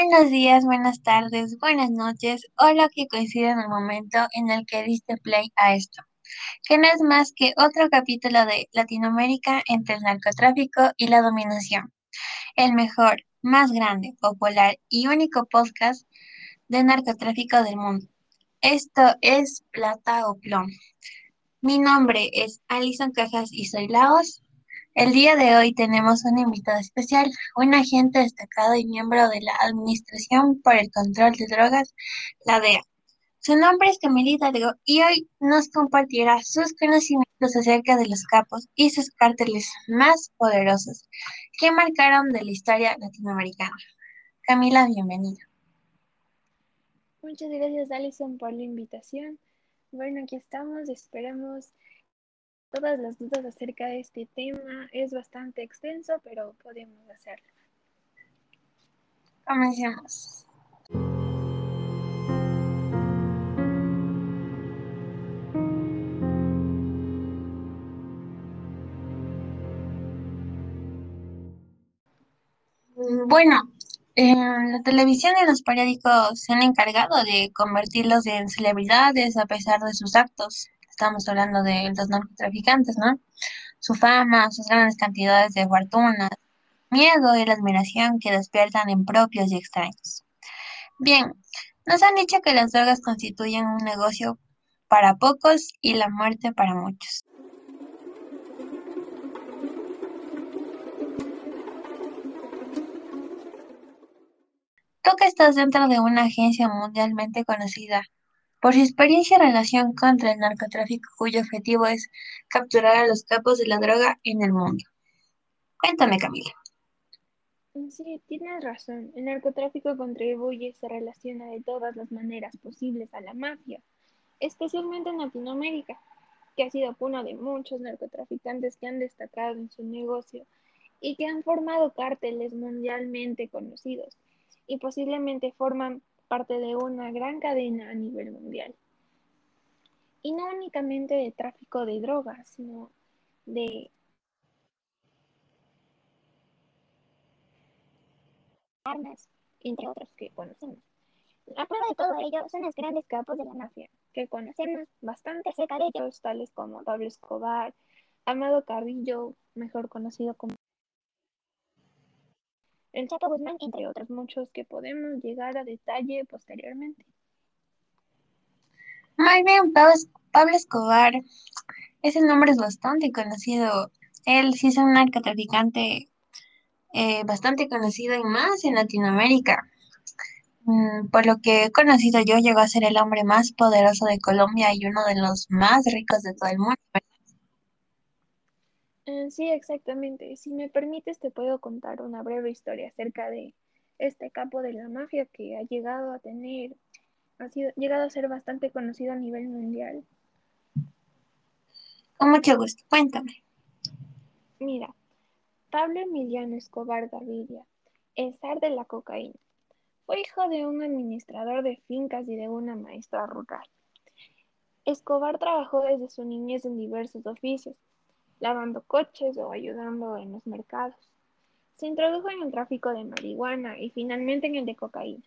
Buenos días, buenas tardes, buenas noches o lo que coincide en el momento en el que diste play a esto, que no es más que otro capítulo de Latinoamérica entre el narcotráfico y la dominación, el mejor, más grande, popular y único podcast de narcotráfico del mundo. Esto es Plata o Plomo. Mi nombre es Alison Cajas y soy Laos. El día de hoy tenemos un invitado especial, un agente destacado y miembro de la Administración por el Control de Drogas, la DEA. Su nombre es Camila Hidalgo y hoy nos compartirá sus conocimientos acerca de los capos y sus cárteles más poderosos que marcaron de la historia latinoamericana. Camila, bienvenida. Muchas gracias, Alison, por la invitación. Bueno, aquí estamos, esperamos todas las dudas acerca de este tema. Es bastante extenso, pero podemos hacerlo. Comencemos. Bueno, la televisión y los periódicos se han encargado de convertirlos en celebridades a pesar de sus actos. Estamos hablando de los narcotraficantes, ¿no? Su fama, sus grandes cantidades de fortuna, miedo y la admiración que despiertan en propios y extraños. Bien, nos han dicho que las drogas constituyen un negocio para pocos y la muerte para muchos. Tú que estás dentro de una agencia mundialmente conocida por su experiencia y relación contra el narcotráfico cuyo objetivo es capturar a los capos de la droga en el mundo. Cuéntame, Camila. Sí, tienes razón. El narcotráfico contribuye y se relaciona de todas las maneras posibles a la mafia, especialmente en Latinoamérica, que ha sido cuna de muchos narcotraficantes que han destacado en su negocio y que han formado cárteles mundialmente conocidos y posiblemente forman parte de una gran cadena a nivel mundial. Y no únicamente de tráfico de drogas, sino de armas, entre otros que conocemos. La prueba de todo ello son los grandes capos de la mafia, que conocemos bastante cerca de ellos, tales como Pablo Escobar, Amado Carrillo, mejor conocido como el Chapo Guzmán, entre otros muchos que podemos llegar a detalle posteriormente. Muy bien, Pablo Escobar. Ese nombre es bastante conocido. Él sí es un narcotraficante eh, bastante conocido y más en Latinoamérica. Mm, por lo que he conocido yo, llegó a ser el hombre más poderoso de Colombia y uno de los más ricos de todo el mundo. Eh, sí, exactamente. Si me permites, te puedo contar una breve historia acerca de este capo de la mafia que ha llegado a tener, ha sido, llegado a ser bastante conocido a nivel mundial. Con mucho gusto, cuéntame. Mira, Pablo Emiliano Escobar Gaviria, el zar de la cocaína, fue hijo de un administrador de fincas y de una maestra rural. Escobar trabajó desde su niñez en diversos oficios, lavando coches o ayudando en los mercados. Se introdujo en el tráfico de marihuana y finalmente en el de cocaína.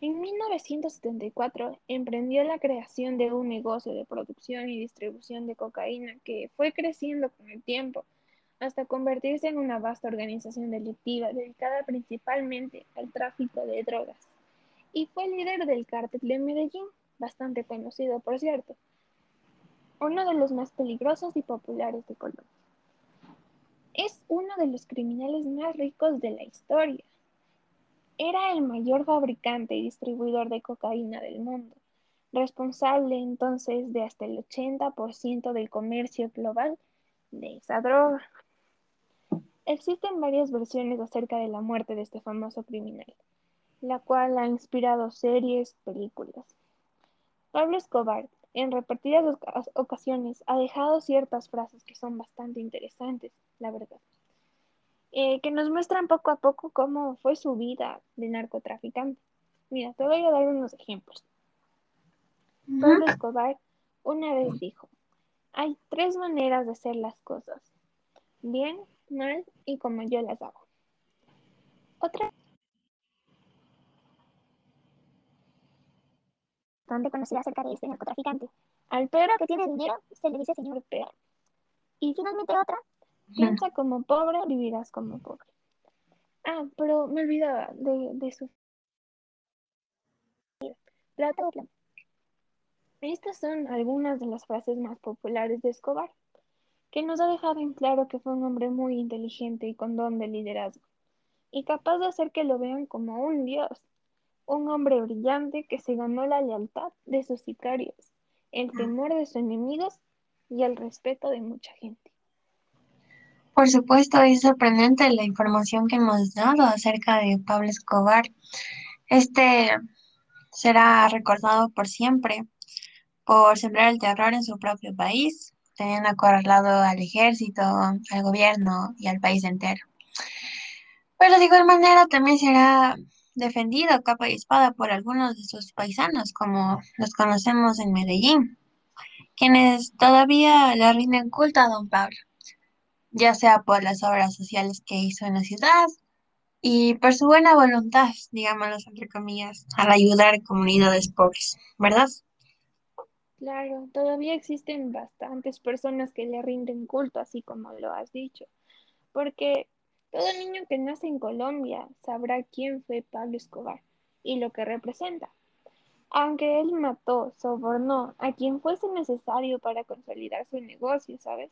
En 1974 emprendió la creación de un negocio de producción y distribución de cocaína que fue creciendo con el tiempo hasta convertirse en una vasta organización delictiva dedicada principalmente al tráfico de drogas. Y fue líder del cártel de Medellín, bastante conocido por cierto, uno de los más peligrosos y populares de Colombia. Es uno de los criminales más ricos de la historia. Era el mayor fabricante y distribuidor de cocaína del mundo, responsable entonces de hasta el 80% del comercio global de esa droga. Existen varias versiones acerca de la muerte de este famoso criminal, la cual ha inspirado series, películas. Pablo Escobar, en repetidas ocasiones, ha dejado ciertas frases que son bastante interesantes, la verdad, eh, que nos muestran poco a poco cómo fue su vida de narcotraficante. Mira, te voy a dar unos ejemplos. Pablo Escobar una vez dijo, hay tres maneras de hacer las cosas, bien, mal y como yo las hago. Otra donde conocí acerca de este narcotraficante. Al perro que tiene dinero se le dice señor perro. Y finalmente otra, piensa como pobre, vivirás como pobre. Ah, pero me olvidaba de, de su... Plata o. Estas son algunas de las frases más populares de Escobar, que nos ha dejado en claro que fue un hombre muy inteligente y con don de liderazgo, y capaz de hacer que lo vean como un dios, un hombre brillante que se ganó la lealtad de sus sicarios, el temor de sus enemigos y el respeto de mucha gente. Por supuesto, es sorprendente la información que hemos dado acerca de Pablo Escobar. Este será recordado por siempre por sembrar el terror en su propio país, teniendo acorralado al ejército, al gobierno y al país entero. Pero de igual manera también será defendido capa y espada por algunos de sus paisanos, como los conocemos en Medellín, quienes todavía le rinden culto a don Pablo, ya sea por las obras sociales que hizo en la ciudad y por su buena voluntad, digámoslo entre comillas, al ayudar a comunidades pobres, ¿verdad? Claro, todavía existen bastantes personas que le rinden culto, así como lo has dicho, porque todo niño que nace en Colombia sabrá quién fue Pablo Escobar y lo que representa. Aunque él mató, sobornó a quien fuese necesario para consolidar su negocio, ¿sabes?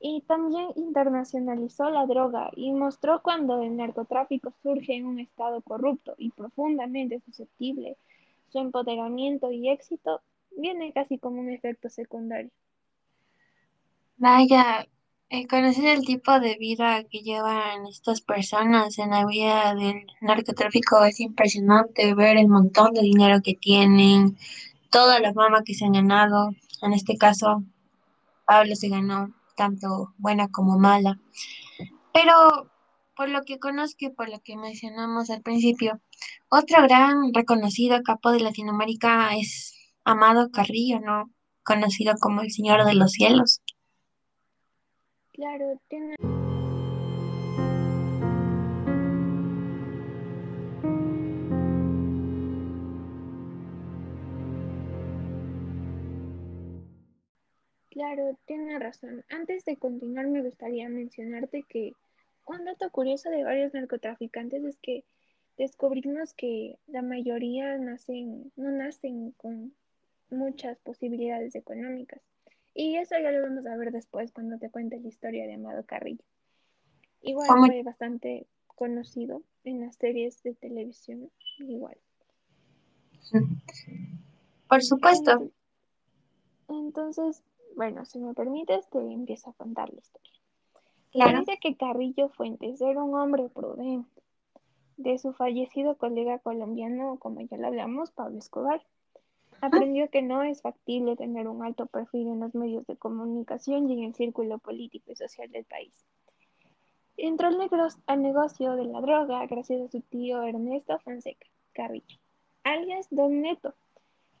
Y también internacionalizó la droga y mostró cuando el narcotráfico surge en un estado corrupto y profundamente susceptible, su empoderamiento y éxito viene casi como un efecto secundario. Vaya, conocer el tipo de vida que llevan estas personas en la vida del narcotráfico es impresionante, ver el montón de dinero que tienen, toda la fama que se han ganado. En este caso, Pablo se ganó tanto buena como mala. Pero por lo que conozco por lo que mencionamos al principio, otro gran reconocido capo de Latinoamérica es Amado Carrillo, ¿no? Conocido como el Señor de los Cielos. Claro, tiene... Claro, tiene razón. Antes de continuar, me gustaría mencionarte que un dato curioso de varios narcotraficantes es que descubrimos que la mayoría nacen, no nacen con muchas posibilidades económicas. Y eso ya lo vamos a ver después cuando te cuente la historia de Amado Carrillo. Igual fue bastante conocido en las series de televisión, igual. Por supuesto. Entonces, bueno, si me permites, te empiezo a contar la historia. Claro. dice que Carrillo Fuentes era un hombre prudente. De su fallecido colega colombiano, como ya lo hablamos, Pablo Escobar, aprendió que no es factible tener un alto perfil en los medios de comunicación y en el círculo político y social del país. Entró al negocio de la droga gracias a su tío Ernesto Fonseca Carrillo, alias Don Neto,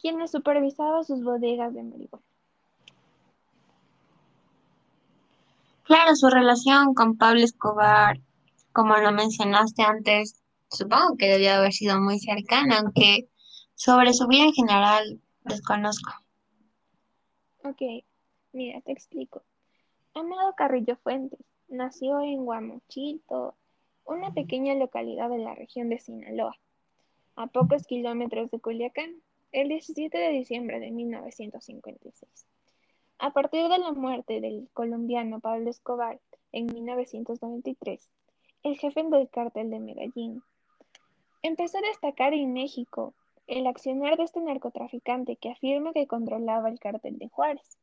quien le supervisaba sus bodegas de marihuana. Claro, su relación con Pablo Escobar, como lo mencionaste antes, supongo que debió haber sido muy cercana, aunque sobre su vida en general desconozco. Ok, mira, te explico. Amado Carrillo Fuentes nació en Guamochito, una pequeña localidad de la región de Sinaloa, a pocos kilómetros de Culiacán, el 17 de diciembre de 1956. A partir de la muerte del colombiano Pablo Escobar en 1993, el jefe del cártel de Medellín empezó a destacar en México el accionar de este narcotraficante que afirma que controlaba el cártel de Juárez.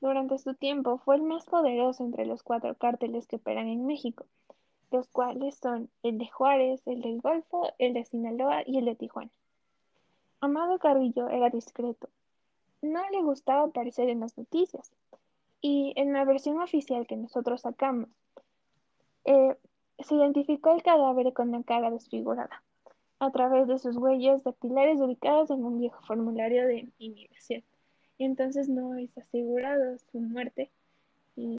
Durante su tiempo fue el más poderoso entre los cuatro cárteles que operan en México, los cuales son el de Juárez, el del Golfo, el de Sinaloa y el de Tijuana. Amado Carrillo era discreto, no le gustaba aparecer en las noticias. Y en la versión oficial que nosotros sacamos, eh, se identificó el cadáver con la cara desfigurada. A través de sus huellas dactilares ubicadas en un viejo formulario de inmigración. Y entonces no es asegurado su muerte. Y...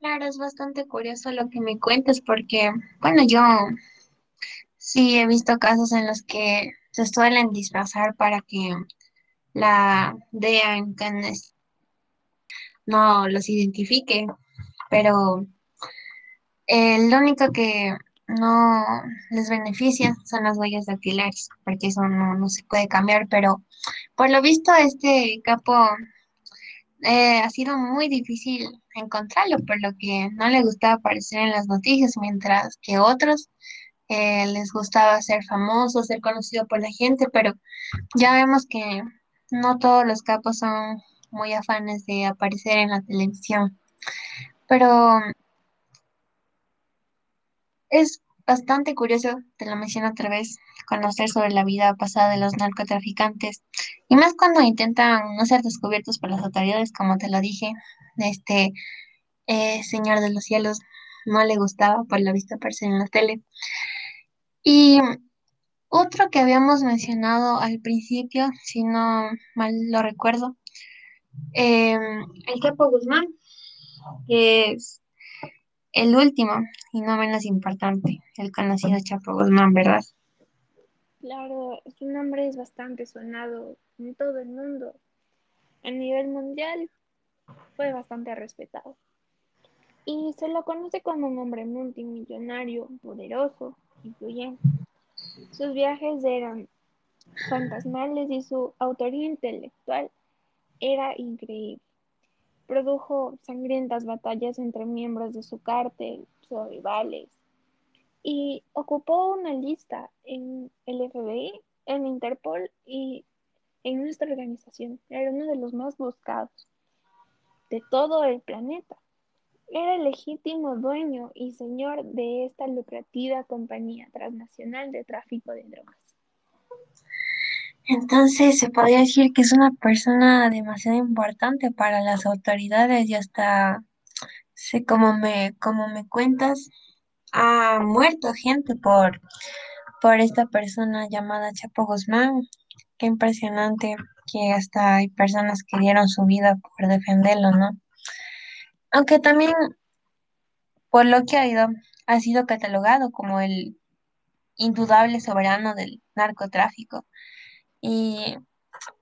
Claro, es bastante curioso lo que me cuentas porque, bueno, yo sí he visto casos en los que se suelen disfrazar para que la DEA no los identifique, pero eh, lo único que no les beneficia son las huellas dactilares, porque eso no, no se puede cambiar, pero por lo visto este capo eh, ha sido muy difícil encontrarlo, por lo que no le gustaba aparecer en las noticias, mientras que otros eh, les gustaba ser famosos, ser conocido por la gente, pero ya vemos que no todos los capos son muy afanes de aparecer en la televisión. Pero es bastante curioso, te lo menciono otra vez, conocer sobre la vida pasada de los narcotraficantes y más cuando intentan no ser descubiertos por las autoridades, como te lo dije, este eh, señor de los cielos no le gustaba por lo visto aparecer en la tele. Otro que habíamos mencionado al principio, si no mal lo recuerdo, em, el Chapo Guzmán, que es el último y no menos importante, el conocido Chapo Guzmán, ¿verdad? Claro, su nombre es bastante sonado en todo el mundo. A nivel mundial fue bastante respetado. Y se lo conoce como un hombre multimillonario, poderoso, influyente. Sus viajes eran fantasmales y su autoría intelectual era increíble. Produjo sangrientas batallas entre miembros de su cártel, sus rivales, y ocupó una lista en el FBI, en Interpol y en nuestra organización. Era uno de los más buscados de todo el planeta. Era el legítimo dueño y señor de esta lucrativa compañía transnacional de tráfico de drogas. Entonces se podría decir que es una persona demasiado importante para las autoridades y hasta, sé como me, como me cuentas, ha muerto gente por, por esta persona llamada Chapo Guzmán. Qué impresionante que hasta hay personas que dieron su vida por defenderlo, ¿no? Aunque también, por lo que ha ido, ha sido catalogado como el indudable soberano del narcotráfico. Y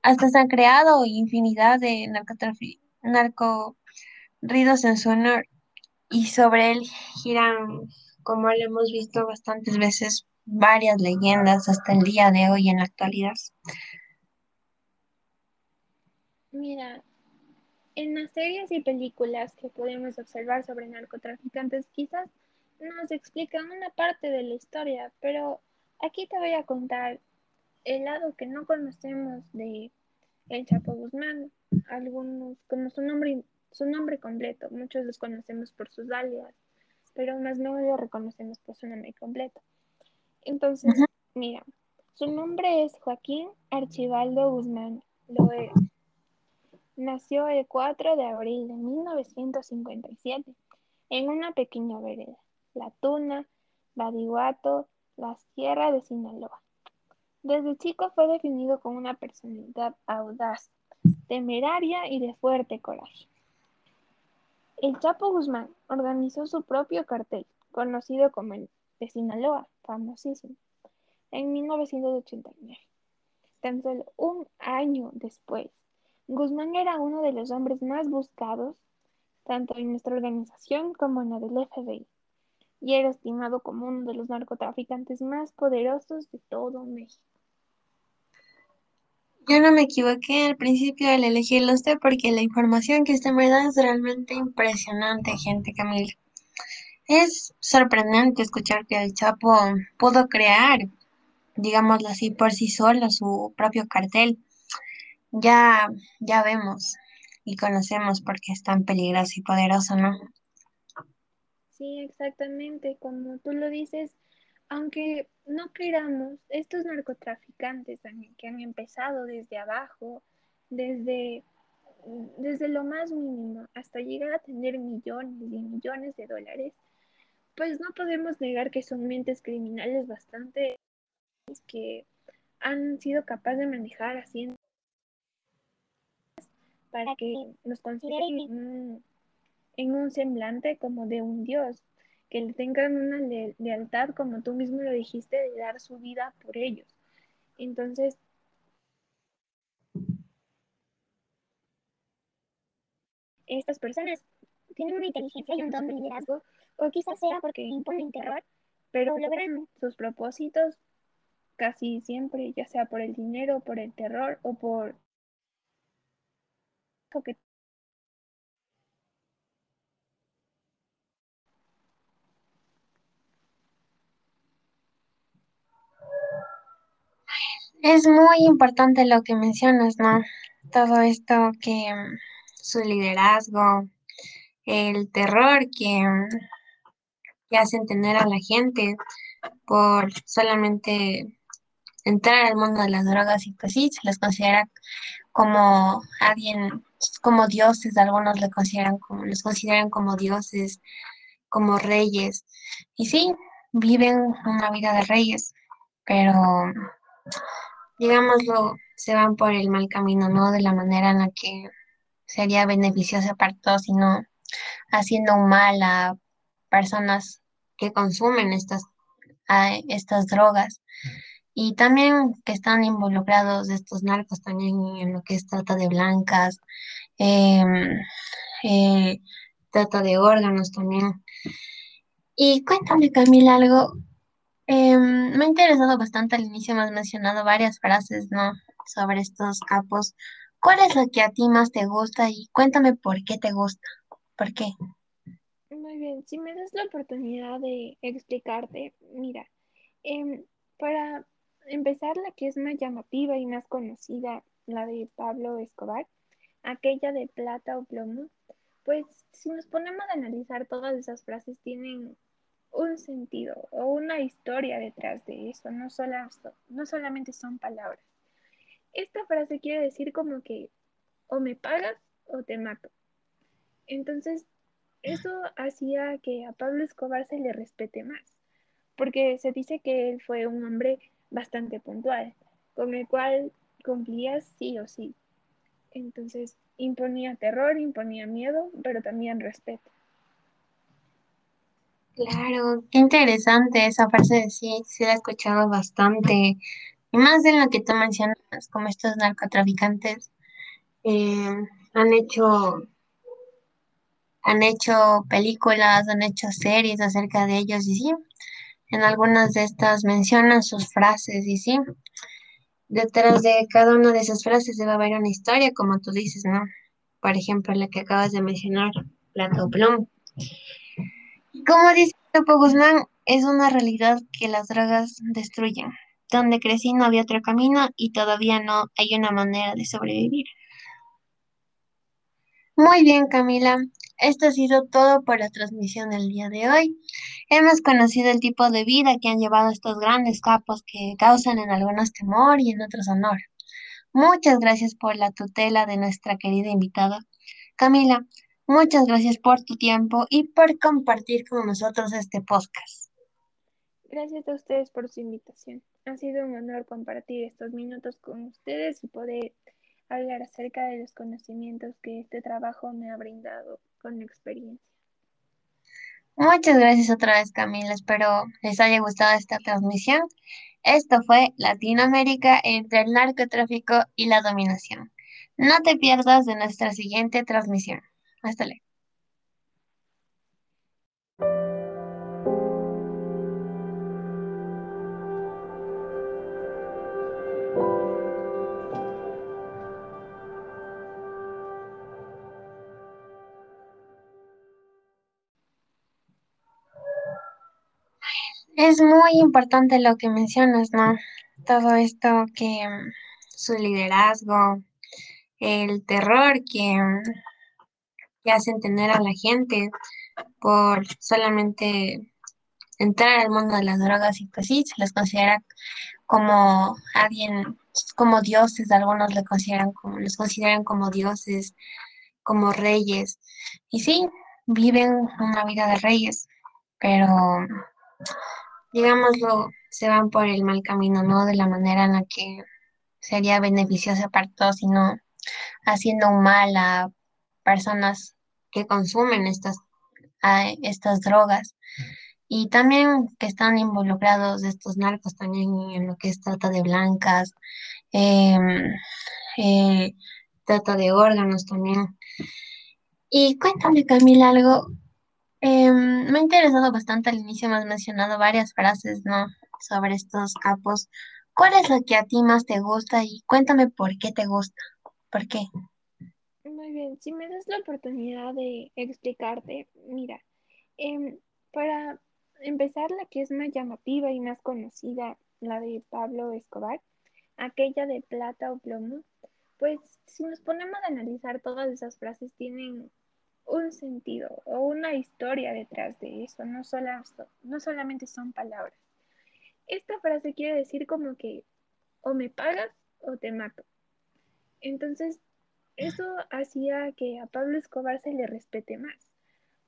hasta se han creado infinidad de narcorridos en su honor. Y sobre él giran, como lo hemos visto bastantes veces, varias leyendas hasta el día de hoy en la actualidad. Mira, en las series y películas que podemos observar sobre narcotraficantes, quizás nos explican una parte de la historia, pero aquí te voy a contar el lado que no conocemos de el Chapo Guzmán, algunos como su nombre su nombre completo, muchos los conocemos por sus alias, pero más no lo reconocemos por su nombre completo. Entonces, mira, su nombre es Joaquín Archibaldo Guzmán Loera. Nació el 4 de abril de 1957 en una pequeña vereda, La Tuna, Badiguato, la Sierra de Sinaloa. Desde chico fue definido como una personalidad audaz, temeraria y de fuerte coraje. El Chapo Guzmán organizó su propio cartel, conocido como el de Sinaloa, famosísimo, en 1989. Tan solo un año después, Guzmán era uno de los hombres más buscados, tanto en nuestra organización como en la del FBI, y era estimado como uno de los narcotraficantes más poderosos de todo México. Yo no me equivoqué al principio al elegirlo usted porque la información que usted me da es realmente impresionante, gente, Camila. Es sorprendente escuchar que el Chapo pudo crear, digámoslo así, por sí solo su propio cartel ya, ya vemos y conocemos por qué es tan peligroso y poderoso, ¿no? Sí, exactamente. Como tú lo dices, Aunque no queramos, estos narcotraficantes que han empezado desde abajo, desde, desde lo más mínimo hasta llegar a tener millones y millones de dólares, pues no podemos negar que son mentes criminales bastante que han sido capaces de manejar haciendo para que nos consideren en un semblante como de un dios, que le tengan una lealtad, como tú mismo lo dijiste, de dar su vida por ellos. Entonces, estas personas tienen una inteligencia y un don de liderazgo, o quizás sea porque imponen terror, pero logran sus propósitos casi siempre, ya sea por el dinero, por el terror o por Es muy importante lo que mencionas, ¿no? Todo esto que mm, su liderazgo, el terror que, mm, que hacen tener a la gente por solamente entrar al mundo de las drogas y pues sí, se les considera como alguien, como dioses, algunos le consideran como, los consideran como dioses, como reyes. Y sí, viven una vida de reyes, pero digámoslo, se van por el mal camino, ¿no? De la manera en la que sería beneficiosa para todos, sino haciendo mal a personas que consumen estas, estas drogas y también que están involucrados estos narcos también en lo que es trata de blancas, em, eh, trata de órganos también. Y cuéntame, Camila, algo. em, me ha interesado bastante al inicio, me has mencionado varias frases, ¿no? Sobre estos capos. ¿Cuál es la que a ti más te gusta y cuéntame por qué te gusta? ¿Por qué? Muy bien, si me das la oportunidad de explicarte, mira, em, para empezar la que es más llamativa y más conocida, la de Pablo Escobar, aquella de plata o plomo, pues si nos ponemos a analizar todas esas frases tienen un sentido o una historia detrás de eso, no, no solamente son palabras. Esta frase quiere decir como que o me pagas o te mato. Entonces, eso hacía que a Pablo Escobar se le respete más, porque se dice que él fue un hombre bastante puntual, con el cual cumplía sí o sí. Entonces, imponía terror, imponía miedo, pero también respeto. Claro, qué interesante esa frase, sí, sí la he escuchado bastante. Y más en lo que tú mencionas, como estos narcotraficantes eh, han hecho, han hecho películas, han hecho series acerca de ellos, y sí, en algunas de estas mencionan sus frases, y sí, detrás de cada una de esas frases debe haber una historia, como tú dices, ¿no? Por ejemplo, la que acabas de mencionar, Plata o Plomo. Como dice Topo Guzmán, es una realidad que las drogas destruyen. Donde crecí no había otro camino y todavía no hay una manera de sobrevivir. Muy bien, Camila. Esto ha sido todo por la transmisión del día de hoy. Hemos conocido el tipo de vida que han llevado estos grandes capos que causan en algunos temor y en otros honor. Muchas gracias por la tutela de nuestra querida invitada. Camila, muchas gracias por tu tiempo y por compartir con nosotros este podcast. Gracias a ustedes por su invitación. Ha sido un honor compartir estos minutos con ustedes y poder hablar acerca de los conocimientos que este trabajo me ha brindado con la experiencia. Muchas gracias otra vez, Camila. Espero les haya gustado esta transmisión. Esto fue Latinoamérica entre el narcotráfico y la dominación. No te pierdas de nuestra siguiente transmisión. Hasta luego. Es muy importante lo que mencionas, ¿no? Todo esto que mm, su liderazgo, el terror que, mm, que hacen tener a la gente por solamente entrar al mundo de las drogas y pues sí, se les considera como alguien, como dioses, algunos le consideran como, los consideran como dioses, como reyes. Y sí, viven una vida de reyes, pero digámoslo, se van por el mal camino, no de la manera en la que sería beneficiosa para todos, sino haciendo mal a personas que consumen estas, a estas drogas. Y también que están involucrados estos narcos también en lo que es trata de blancas, em, eh, trata de órganos también. Y cuéntame, Camila, algo. Em, me ha interesado bastante al inicio, me has mencionado varias frases, ¿no? Sobre estos capos. ¿Cuál es la que a ti más te gusta? Y cuéntame por qué te gusta. ¿Por qué? Muy bien, si me das la oportunidad de explicarte, mira, em, para empezar, la que es más llamativa y más conocida, la de Pablo Escobar, aquella de plata o plomo, pues si nos ponemos a analizar todas esas frases tienen un sentido o una historia detrás de eso, no, no solamente son palabras. Esta frase quiere decir como que o me pagas o te mato. Entonces, eso hacía que a Pablo Escobar se le respete más,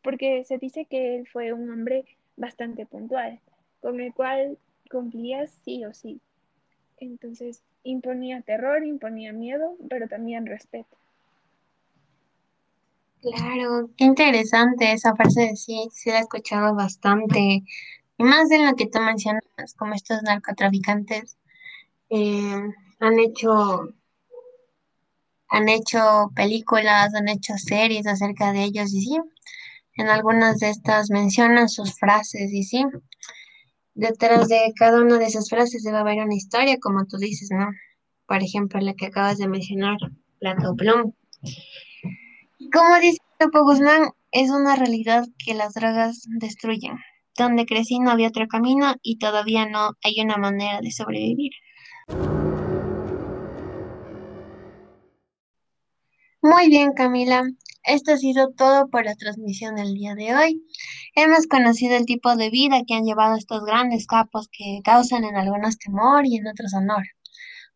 porque se dice que él fue un hombre bastante puntual, con el cual cumplía sí o sí. Entonces, imponía terror, imponía miedo, pero también respeto. Claro, qué interesante esa frase, sí, sí la he escuchado bastante. Y más en lo que tú mencionas, como estos narcotraficantes eh, han hecho, han hecho películas, han hecho series acerca de ellos y sí, en algunas de estas mencionan sus frases y sí, detrás de cada una de esas frases debe haber una historia, como tú dices, ¿no? Por ejemplo, la que acabas de mencionar, Plato Plum. Como dice Topo Guzmán, es una realidad que las drogas destruyen. Donde crecí no había otro camino y todavía no hay una manera de sobrevivir. Muy bien, Camila. Esto ha sido todo por la transmisión del día de hoy. Hemos conocido el tipo de vida que han llevado estos grandes capos que causan en algunos temor y en otros honor.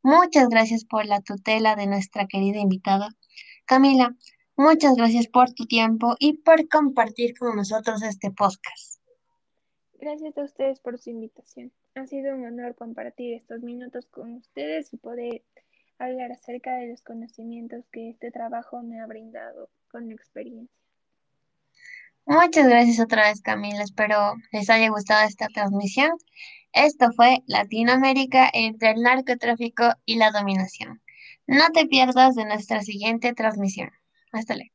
Muchas gracias por la tutela de nuestra querida invitada. Camila, muchas gracias por tu tiempo y por compartir con nosotros este podcast. Gracias a ustedes por su invitación. Ha sido un honor compartir estos minutos con ustedes y poder hablar acerca de los conocimientos que este trabajo me ha brindado con la experiencia. Muchas gracias otra vez, Camila. Espero les haya gustado esta transmisión. Esto fue Latinoamérica entre el narcotráfico y la dominación. No te pierdas de nuestra siguiente transmisión. Hasta luego.